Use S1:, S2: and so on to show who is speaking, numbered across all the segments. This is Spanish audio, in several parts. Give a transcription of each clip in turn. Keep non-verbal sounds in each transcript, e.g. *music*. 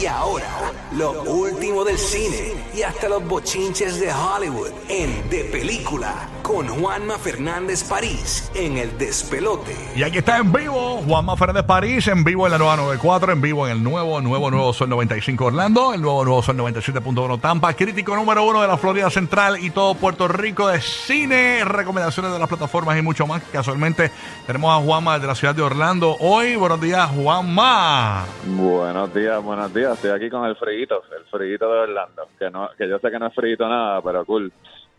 S1: Y ahora, lo último del cine y hasta los bochinches de Hollywood en De Película con Juanma Fernández París en El Despelote.
S2: Y aquí está en vivo Juanma Fernández París, en vivo en la nueva 94, en vivo en el nuevo, nuevo, nuevo Sol 95 Orlando, el nuevo, nuevo Sol 97.1 Tampa, crítico número uno de la Florida Central y todo Puerto Rico de cine, recomendaciones de las plataformas y mucho más. Casualmente tenemos a Juanma desde la ciudad de Orlando. Hoy, buenos días, Juanma.
S3: Buenos días, buenos días. Estoy aquí con el friguito, el friguito de Orlando. Que no, que yo sé que no es friguito nada, pero cool.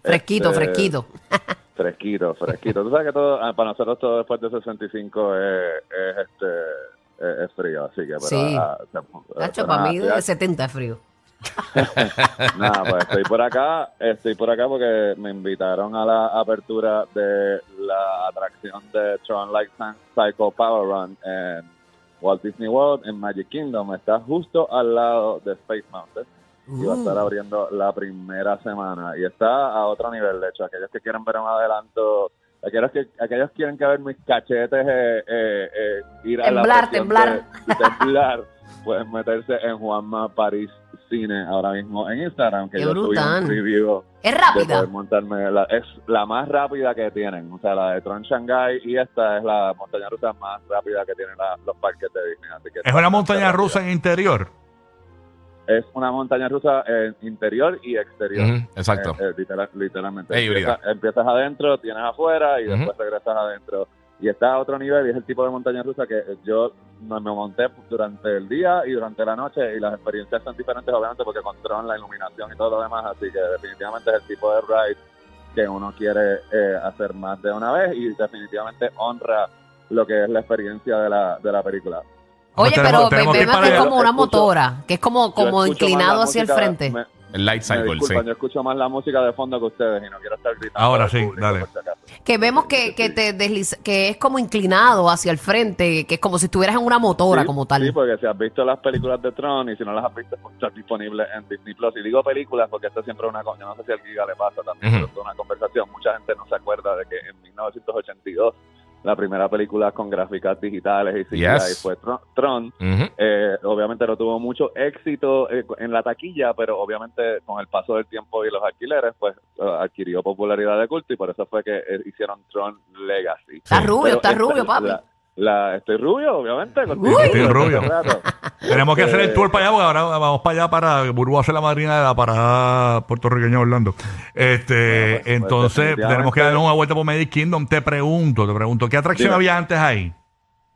S4: Fresquito,
S3: Este,
S4: fresquito. *laughs*
S3: Fresquito, fresquito. Tú sabes que todo, ah, para nosotros todo después de 65 es, es este es, es frío, así que pero
S4: Sí.
S3: ah,
S4: Nacho, para
S3: nada,
S4: mí de 70 es frío. *laughs*
S3: Nada, pues estoy por acá, estoy por acá porque me invitaron a la apertura de la atracción de Tron Light Cycle Power Run en Walt Disney World en Magic Kingdom. Está justo al lado de Space Mountain y va a estar abriendo la primera semana. Y está a otro nivel, de hecho, aquellos que quieren ver un adelanto, aquellos que aquellos que quieren que ver mis cachetes eh, eh, eh, ir a la
S4: Temblar,
S3: de temblar, *laughs* pueden meterse en Juanma París Cine ahora mismo en Instagram, que
S4: Qué
S3: yo subí
S4: brutal.
S3: un review
S4: Es
S3: de
S4: rápida.
S3: poder montarme, la- es la más rápida que tienen, o sea, la de Tron Shanghai y esta es la montaña rusa más rápida que tienen la- los parques de Disney. Así que
S2: Es una montaña rusa en interior.
S3: es una montaña rusa en interior y exterior.
S5: Exacto.
S3: Eh, eh, literal- literalmente.
S5: Híbrida.
S3: Empiezas, empiezas adentro, tienes afuera y después regresas adentro. Y está a otro nivel y es el tipo de montaña rusa que yo me monté durante el día y durante la noche y las experiencias son diferentes obviamente porque controlan la iluminación y todo lo demás. Así que definitivamente es el tipo de ride que uno quiere eh, hacer más de una vez y definitivamente honra lo que es la experiencia de la, de la película.
S4: Oye, pero
S2: tenemos que
S4: es como una
S3: Escucho-
S4: motora, que es como, como inclinado hacia el frente.
S3: me-
S5: El light
S3: me
S5: cycle, sí.
S3: yo escucho más la música de fondo que ustedes y no quiero estar gritando.
S2: Ahora sí,
S3: público,
S2: dale.
S3: si.
S4: Que vemos que, que te desliza, que es como inclinado hacia el frente, que es como si estuvieras en una motora
S3: Sí,
S4: como tal.
S3: Sí, porque si has visto las películas de Tron y si no las has visto, pues están disponibles en Disney Plus. Y digo películas porque esto siempre es una. Yo no sé si al Giga le pasa también,
S5: Ujú.
S3: pero esto es una conversación. Mucha gente no se acuerda de que en 1982 la primera película con gráficas digitales y CGI
S5: Yes.
S3: fue Tron. Tron. Eh, obviamente no tuvo mucho éxito eh, en la taquilla, pero obviamente con el paso del tiempo y los alquileres, pues eh, adquirió popularidad de culto y por eso fue que eh, hicieron Tron Legacy.
S4: Está rubio,
S3: Pero
S4: está
S3: esta-
S4: rubio, papi.
S3: la- la- estoy rubio, obviamente.
S2: Estoy rubio.
S3: rato. *laughs*
S2: Tenemos que hacer el
S3: Eh,
S2: tour para allá porque ahora vamos para allá para Burbu hacer la madrina de la parada puertorriqueña Orlando. Este,
S3: Bueno, pues, pues,
S2: entonces tenemos que darnos una vuelta por Magic Kingdom. Te pregunto, te pregunto, ¿qué atracción
S3: Dime.
S2: había antes ahí?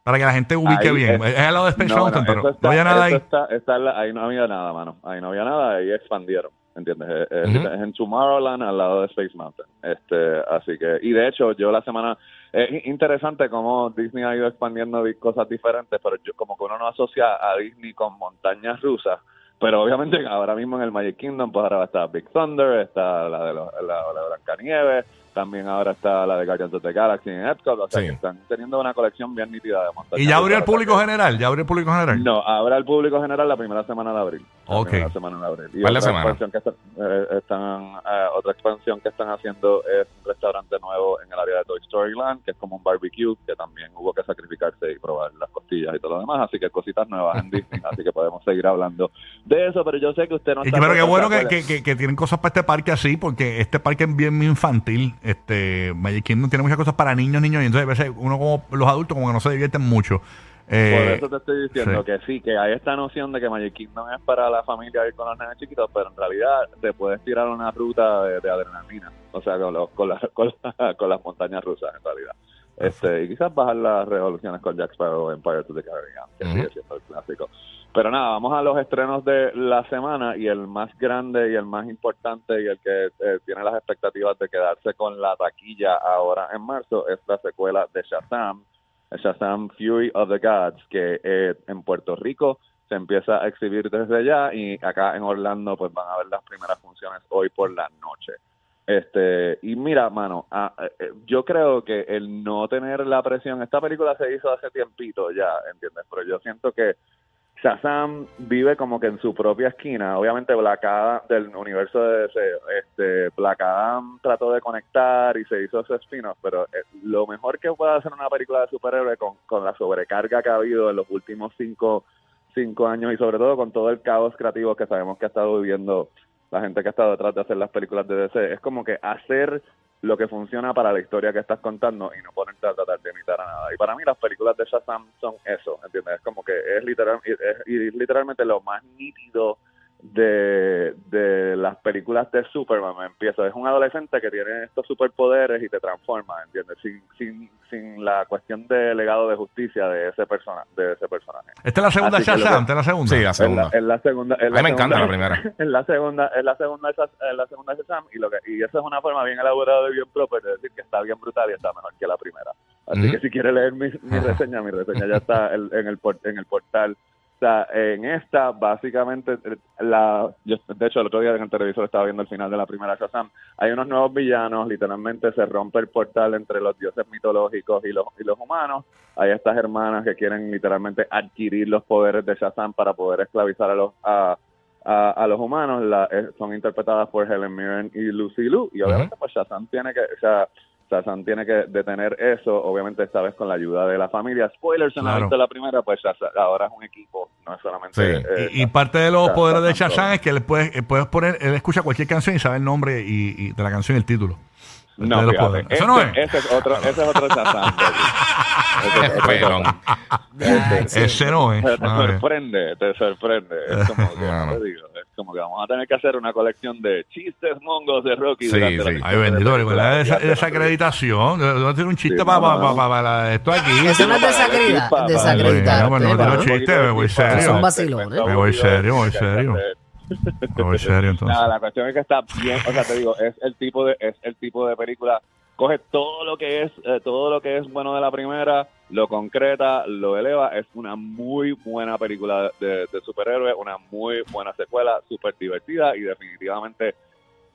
S2: Para que la gente ubique
S3: Ahí
S2: bien.
S3: es-
S2: al lado de Space
S3: No,
S2: Mountain,
S3: bueno,
S2: pero
S3: está-
S2: no había nada ahí.
S3: está- está en la- ahí no había nada, mano. Ahí no había nada, ahí expandieron. ¿Entiendes? Es en Tomorrowland al lado de Space Mountain. Este, así que, y de hecho, yo la semana, es in- interesante cómo Disney ha ido expandiendo di- cosas diferentes, pero yo como que uno no asocia a Disney con montañas rusas. Pero obviamente ahora mismo en el Magic Kingdom, pues ahora está Big Thunder, está la de, los, la, la Blancanieves, también ahora está la de Guardians of the Galaxy en Epcot, o sea
S5: Sí.
S3: que están teniendo una colección bien nítida de montañas
S2: Y ya abrió el público general, ya abrió el público general.
S3: No, ahora el público general la primera semana de abril. La
S2: Ok.
S3: primera semana de abril. Y
S5: ¿Cuál
S3: otra
S5: la semana?
S3: expansión que están, eh, están, eh, otra expansión que están haciendo es un restaurante nuevo en el área de Toy Story Land, que es como un barbecue, que también hubo que sacrificarse y probar y todo lo demás. Así que cositas nuevas en Disney. así que podemos seguir hablando de eso, pero yo sé que usted no
S2: Y
S3: está...
S2: pero qué
S3: ¿se
S2: bueno que, que- que- que tienen cosas para este parque así, porque este parque es bien infantil. Este Magic Kingdom tiene muchas cosas para niños, niños, y entonces a veces uno como los adultos como que no se divierten mucho.
S3: Por
S2: Eh,
S3: eso te estoy diciendo
S2: sí.
S3: que sí, que hay esta noción de que Magic Kingdom es para la familia ir con los nenes chiquitos, pero en realidad te puedes tirar una ruta de, de adrenalina, o sea, con, los- con, la- con, la- con las montañas rusas en realidad. Este, y quizás bajar las revoluciones con Jack Sparrow en Pirates of the Caribbean, que sigue siendo el clásico. Pero nada, vamos a los estrenos de la semana y el más grande y el más importante y el que eh, tiene las expectativas de quedarse con la taquilla ahora en marzo es la secuela de Shazam, Shazam Fury of the Gods, que eh, en Puerto Rico se empieza a exhibir desde ya y acá en Orlando pues van a ver las primeras funciones hoy por la noche. Este, y mira, mano, ah, eh, yo creo que el no tener la presión, esta película se hizo hace tiempito ya, ¿entiendes? Pero yo siento que Shazam vive como que en su propia esquina. Obviamente Black Adam, del universo de DC, este, Black Adam trató de conectar y se hizo ese spin-off, pero eh, lo mejor que puede hacer una película de superhéroe con, con la sobrecarga que ha habido en los últimos cinco cinco años y sobre todo con todo el caos creativo que sabemos que ha estado viviendo la gente que estado detrás de hacer las películas de DC, es como que hacer lo que funciona para la historia que estás contando y no ponerte a tratar de imitar a nada. Y para mí las películas de Shazam son eso, ¿entiendes? Es como que es, literal, es, es literalmente lo más nítido de, de las películas de Superman. Empieza, es un adolescente que tiene estos superpoderes y te transforma, ¿entiendes? Sin, sin, sin la cuestión de legado de justicia de ese persona, de ese personaje.
S2: Esta es la segunda Shazam, esta es la segunda.
S5: Sí, la
S3: Es
S5: segunda.
S3: la, es la segunda.
S5: A mí me encanta la primera. *laughs*
S3: Es la segunda, es la segunda, es la segunda Shazam y lo que y eso es una forma bien elaborada y bien propia de decir que está bien brutal y está mejor que la primera. Así que si quiere leer mi, mi *laughs* reseña, mi reseña ya está en, en el en el portal. O sea, en esta básicamente la yo, de hecho el otro día en el televisor estaba viendo el final de la primera Shazam. Hay unos nuevos villanos, literalmente se rompe el portal entre los dioses mitológicos y los y los humanos. Hay estas hermanas que quieren literalmente adquirir los poderes de Shazam para poder esclavizar a los a, a, a los humanos. La, eh, son interpretadas por Helen Mirren y Lucy Liu y obviamente pues Shazam tiene que o sea, Shazam tiene que detener eso, obviamente esta vez con la ayuda de la familia. Spoilers en la
S2: Claro.
S3: vista de la primera, pues Shazam ahora es un equipo, no es solamente...
S5: Sí.
S3: eh,
S2: Y, y parte de los
S3: Shazam
S2: poderes de
S3: todo.
S2: Shazam es que él puede, él puedes poner, él escucha cualquier canción y sabe el nombre y, y de la canción y el título.
S3: No,
S2: de los
S3: fíjate,
S2: poderes.
S3: ese,
S2: Eso no es.
S3: ese es otro, ese es otro Shazam. *laughs* Ese
S2: no es.
S3: Te sorprende, te sorprende. Es *laughs* como que,
S5: No, no.
S3: te digo, es como que vamos a tener que hacer una colección de chistes mongos de Rocky.
S5: Sí, sí.
S2: Ay,
S3: de
S2: bendito,
S3: la.
S2: Esa,
S3: Ya te
S2: esa
S3: lo digo.
S2: acreditación. Yo a tirar un chiste
S3: Sí,
S2: para
S3: no, no.
S2: esto aquí.
S4: Eso no es desacreditar,
S3: Para-
S4: desacreditar.
S2: No, bueno, no tiro chiste, me voy
S3: Para-
S2: serio.
S4: Son vacilones.
S2: Me voy serio, me voy serio. *laughs* Me voy serio entonces.
S3: Nada, la cuestión es que está bien, o sea, te digo, es el tipo de es el tipo de película coge todo lo que es eh, todo lo que es bueno de la primera, lo concreta, lo eleva, es una muy buena película de, de superhéroes, una muy buena secuela, súper divertida y definitivamente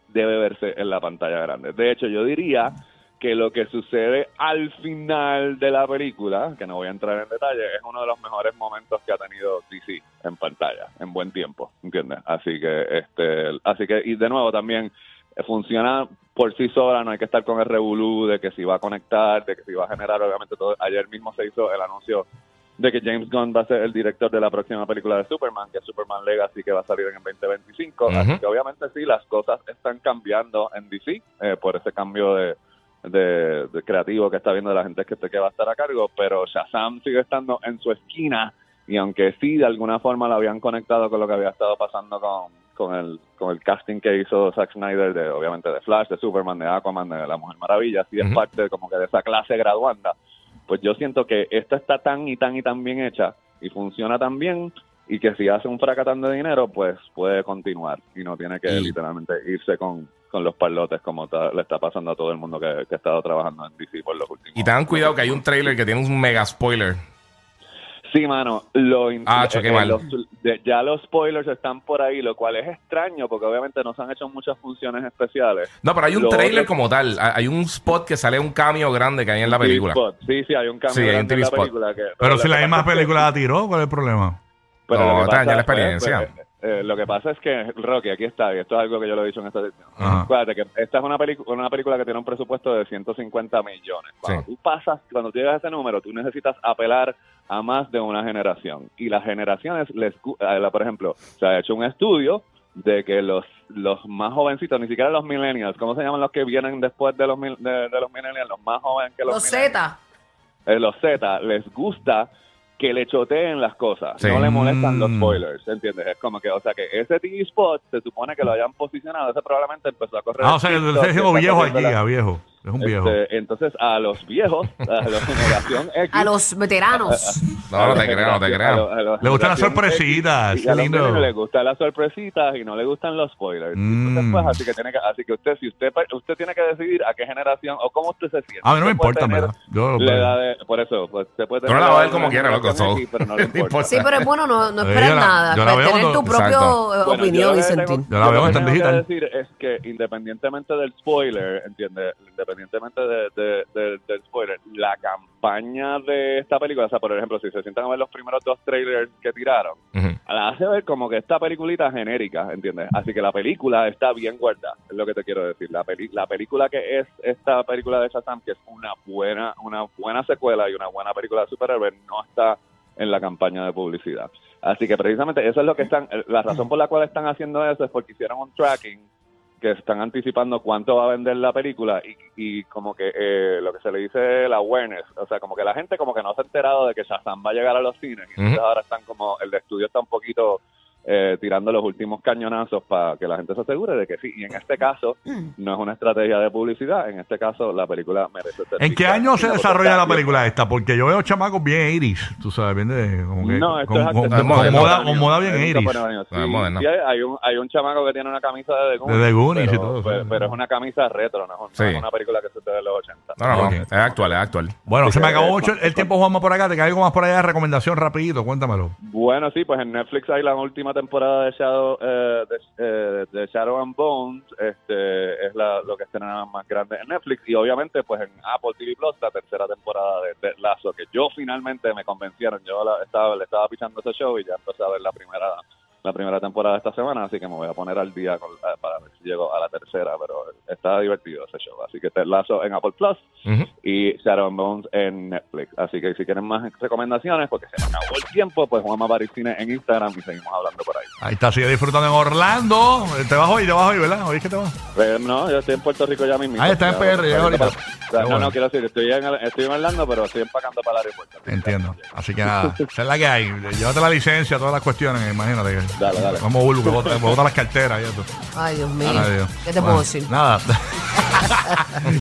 S3: debe verse en la pantalla grande. De hecho, yo diría que lo que sucede al final de la película, que no voy a entrar en detalle, es uno de los mejores momentos que ha tenido DC en pantalla, en buen tiempo, ¿entiendes? Así que, este, así que, y de nuevo también, eh, funciona por sí sola, no hay que estar con el revolú de que si va a conectar, de que si va a generar, obviamente, todo. Ayer mismo se hizo el anuncio de que James Gunn va a ser el director de la próxima película de Superman, que es Superman Legacy, que va a salir en el 2025.
S5: Ujú.
S3: Así que obviamente sí, las cosas están cambiando en DC eh, por ese cambio de, de, de creativo que está viendo la gente que, que va a estar a cargo, pero Shazam sigue estando en su esquina y aunque sí de alguna forma lo habían conectado con lo que había estado pasando con, con el con el casting que hizo Zack Snyder de obviamente de Flash, de Superman, de Aquaman, de la Mujer Maravilla, sí es
S5: Ujú.
S3: parte de, como que de esa clase graduanda pues yo siento que esta está tan y tan y tan bien hecha y funciona tan bien y que si hace un fracatán de dinero, pues puede continuar y no tiene que literalmente irse con, con los parlotes como ta- le está pasando a todo el mundo que, que ha estado trabajando en DC por los últimos
S5: Y tengan cuidado que hay un trailer que tiene un mega spoiler.
S3: Sí, mano, lo
S5: Ah,
S3: eh,
S5: mal.
S3: los- de- ya los spoilers están por ahí, lo cual es extraño porque obviamente no se han hecho muchas funciones especiales.
S5: No, pero hay un
S3: Lo
S5: trailer
S3: otro-
S5: como tal. Hay un spot que sale un cameo grande que hay en la película.
S3: Sí, spot. Sí, sí, hay un cambio
S5: Sí, hay un
S3: grande en la
S5: spot.
S3: película. Que,
S2: Pero si la misma película la tiró, ¿cuál es el problema?
S3: Pero
S5: No,
S3: lo que
S5: está dañada la
S3: pasa-
S5: experiencia.
S3: pues, eh, eh, lo que pasa es que, Rocky, aquí está, y esto es algo que yo lo he dicho en esta sección.
S2: Ajá.
S3: Acuérdate que esta es una, una película que tiene un presupuesto de 150 millones. Cuando
S5: Sí.
S3: tú pasas, cuando tú llegas a ese número, tú necesitas apelar a más de una generación. Y las generaciones, les, por ejemplo, se ha hecho un estudio de que los los más jovencitos, ni siquiera los millennials, ¿cómo se llaman los que vienen después de los, mil- de, de los millennials? Los más jóvenes que los,
S4: Los Z.
S3: eh, los Z les gusta que le choteen las cosas,
S5: Sí.
S3: no le molestan los
S2: Mm.
S3: spoilers, ¿entiendes? Es como que, o sea, que ese TV spot se supone que lo hayan posicionado, ese probablemente empezó a correr.
S2: Ah, o sea, que viejo
S3: la-
S2: a viejo. Es un viejo.
S3: Este, entonces, a los viejos, a la *laughs* generación X.
S4: A los veteranos.
S5: No, no te creo, no te creo.
S2: Le gustan las sorpresitas,
S3: Y a los niños les gustan las sorpresitas y no le gustan los spoilers.
S2: Mm.
S3: Entonces, pues, así que tiene que, así que usted, si usted, usted tiene que decidir a qué generación o cómo usted se siente.
S2: A mí no me importa, verdad. Yo-
S3: de- por eso, pues, se puede tener
S5: la vas a ver como
S3: una
S5: quieras, loco.
S3: X, pero no le *laughs*
S5: No
S3: importa.
S4: Sí, pero es bueno no, no
S2: yo la-
S4: nada.
S2: yo la
S4: pues,
S2: veo
S4: tener tu propia opinión y
S3: lo
S4: sentir.
S2: Yo la veo
S3: lo
S2: en
S3: tengo que decir es que independientemente del spoiler, entiende, independientemente de- de- de- del spoiler, la campaña de esta película, o sea, por ejemplo, si se sientan a ver los primeros dos trailers que tiraron, la hace ver como que esta peliculita genérica, ¿entiendes? Así que la película está bien guardada, es lo que te quiero decir. La, peli la película que es esta película de Shazam, que es una buena una buena secuela y una buena película de superhéroes, no está en la campaña de publicidad. Así que precisamente eso es lo que están, la razón por la cual están haciendo eso es porque hicieron un tracking que están anticipando cuánto va a vender la película y, y como que eh, lo que se le dice el awareness, o sea, como que la gente como que no se ha enterado de que Shazam va a llegar a los cines y entonces ahora están como, el de estudio está un poquito eh, tirando los últimos cañonazos para que la gente se asegure de que sí, y en este caso no es una estrategia de publicidad, en este caso la película merece ser
S2: ¿En qué año se desarrolla la película esta? Porque yo veo chamacos bien iris, tú sabes, bien de, como que,
S3: No, esto
S2: con,
S3: es
S2: con- con moda,
S3: contemporáneo.
S2: con moda bien iris.
S3: sí.
S5: Ah.
S3: Sí, hay, un, hay un chamaco que tiene una camisa de The Goonies.
S2: De y
S3: pero,
S2: todo,
S3: Pero,
S2: sí.
S3: pero es una camisa retro, no, es- no
S5: Sí.
S3: es una película que se te en los 80.
S5: No, no. Es actual, es actual.
S2: Bueno,
S3: Sí,
S2: se me acabó mucho el, tiempo, Juanma, por acá. ¿Te cae algo más por allá de recomendación rapidito? Cuéntamelo.
S3: Bueno, sí, pues en Netflix hay la última temporada de Shadow, eh, de, eh, de Shadow and Bones, este es la, lo que estrena más grande en Netflix. Y obviamente pues en Apple TV Plus la tercera temporada de, de Lazo que yo finalmente me convencieron, yo estaba, le estaba pichando ese show y ya empecé a ver la primera la primera temporada esta semana, así que me voy a poner al día con, eh, para ver si llego a la tercera, pero está divertido ese show, así que Ted Lazo en Apple Plus y Shadow and Bones en Netflix. Así que si quieren más recomendaciones, porque se me acabó el tiempo, pues Juanma Parisine en Instagram y seguimos hablando por ahí.
S2: Ahí está, sigue disfrutando en Orlando. Eh, Te vas hoy, te vas hoy, ¿verdad? ¿Hoy es que te vas?
S3: Pero no, yo estoy en Puerto Rico ya mismo.
S2: Ah, está en PR, ya ahorita. Qué
S3: no,
S2: bueno.
S3: no, quiero decir, estoy en, el- estoy en Orlando, pero estoy empacando para el aeropuerto.
S2: Entiendo. Así que nada, esa es la que hay. Llévate la licencia, todas las cuestiones, imagínate.
S3: Dale, dale.
S2: Vamos, Bulbo, que bota, bota las carteras y eso.
S4: Ay, Dios mío.
S2: Ay, Dios.
S4: ¿Qué te
S2: Bueno,
S4: puedo decir?
S2: Nada. *laughs*